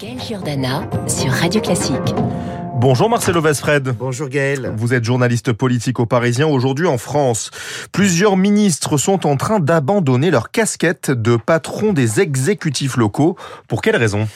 Gaël Giordana sur Radio Classique. Bonjour Marcelo Vesfred. Bonjour Gaël. Vous êtes journaliste politique au Parisien aujourd'hui en France. Plusieurs ministres sont en train d'abandonner leur casquette de patron des exécutifs locaux. Pour quelle raison?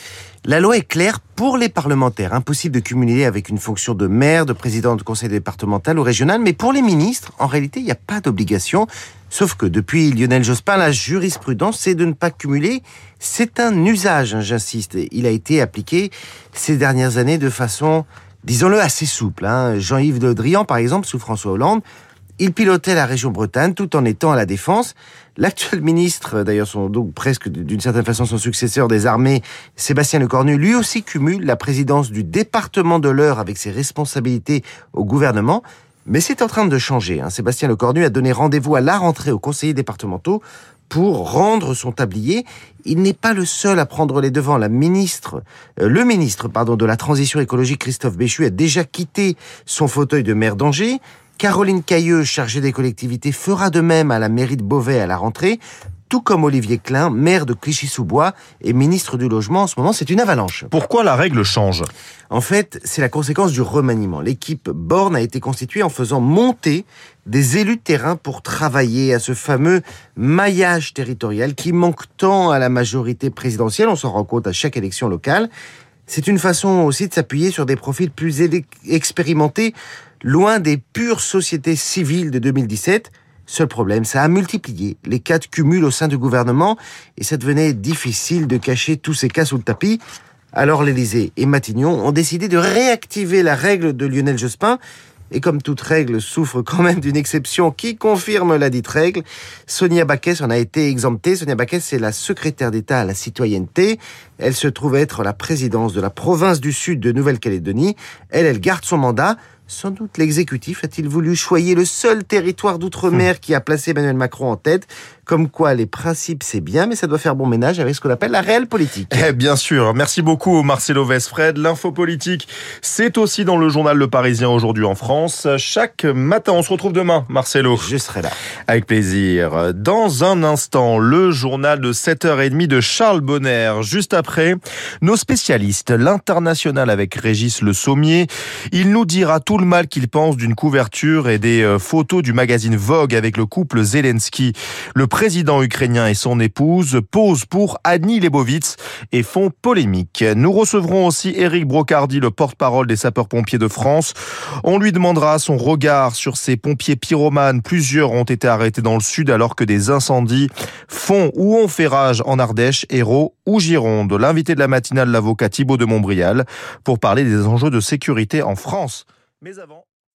La loi est claire pour les parlementaires. Impossible de cumuler avec une fonction de maire, de président de conseil départemental ou régional. Mais pour les ministres, en réalité, il n'y a pas d'obligation. Sauf que depuis Lionel Jospin, la jurisprudence, c'est de ne pas cumuler. C'est un usage, hein, j'insiste. Il a été appliqué ces dernières années de façon, disons-le, assez souple. Hein. Jean-Yves Le Drian, par exemple, sous François Hollande, il pilotait la région Bretagne tout en étant à la défense. L'actuel ministre, d'ailleurs, son, donc presque d'une certaine façon son successeur des armées, Sébastien Lecornu, lui aussi cumule la présidence du département de l'Eure avec ses responsabilités au gouvernement. Mais c'est en train de changer. Hein. Sébastien Lecornu a donné rendez-vous à la rentrée aux conseillers départementaux pour rendre son tablier. Il n'est pas le seul à prendre les devants. La ministre, euh, le ministre, pardon, de la transition écologique, Christophe Béchu, a déjà quitté son fauteuil de maire d'Angers. Caroline Cailleux, chargée des collectivités, fera de même à la mairie de Beauvais à la rentrée, tout comme Olivier Klein, maire de Clichy-sous-Bois et ministre du Logement. En ce moment, c'est une avalanche. Pourquoi la règle change? En fait, c'est la conséquence du remaniement. L'équipe Borne a été constituée en faisant monter des élus de terrain pour travailler à ce fameux maillage territorial qui manque tant à la majorité présidentielle. On s'en rend compte à chaque élection locale. C'est une façon aussi de s'appuyer sur des profils plus expérimentés loin des pures sociétés civiles de 2017. Seul problème, ça a multiplié les cas de cumul au sein du gouvernement et ça devenait difficile de cacher tous ces cas sous le tapis. Alors l'Élysée et Matignon ont décidé de réactiver la règle de Lionel Jospin et comme toute règle souffre quand même d'une exception qui confirme la dite règle, Sonia Baquès en a été exemptée. Sonia Baquès, c'est la secrétaire d'État à la citoyenneté. Elle se trouve être la présidence de la province du Sud de Nouvelle-Calédonie. Elle, elle garde son mandat. Sans doute l'exécutif a-t-il voulu choyer le seul territoire d'outre-mer qui a placé Emmanuel Macron en tête. Comme quoi, les principes, c'est bien, mais ça doit faire bon ménage avec ce qu'on appelle la réelle politique. Eh bien sûr. Merci beaucoup, Marcelo Vesfred. L'info politique, c'est aussi dans le journal Le Parisien aujourd'hui en France. Chaque matin, on se retrouve demain, Marcelo. Je serai là. Avec plaisir. Dans un instant, le journal de 7h30 de Charles Bonner. Juste après, nos spécialistes, l'international avec Régis Le Sommier. Il nous dira tout le mal qu'il pense d'une couverture et des euh, photos du magazine Vogue avec le couple Zelensky. Le président ukrainien et son épouse posent pour Annie Lebovitz et font polémique. Nous recevrons aussi Éric Brocardi, le porte-parole des sapeurs-pompiers de France. On lui demandera son regard sur ces pompiers pyromanes. Plusieurs ont été arrêtés dans le sud alors que des incendies font ou ont fait rage en Ardèche, Hérault ou Gironde. L'invité de la matinale, l'avocat Thibault de Montbrial, pour parler des enjeux de sécurité en France. Mais avant,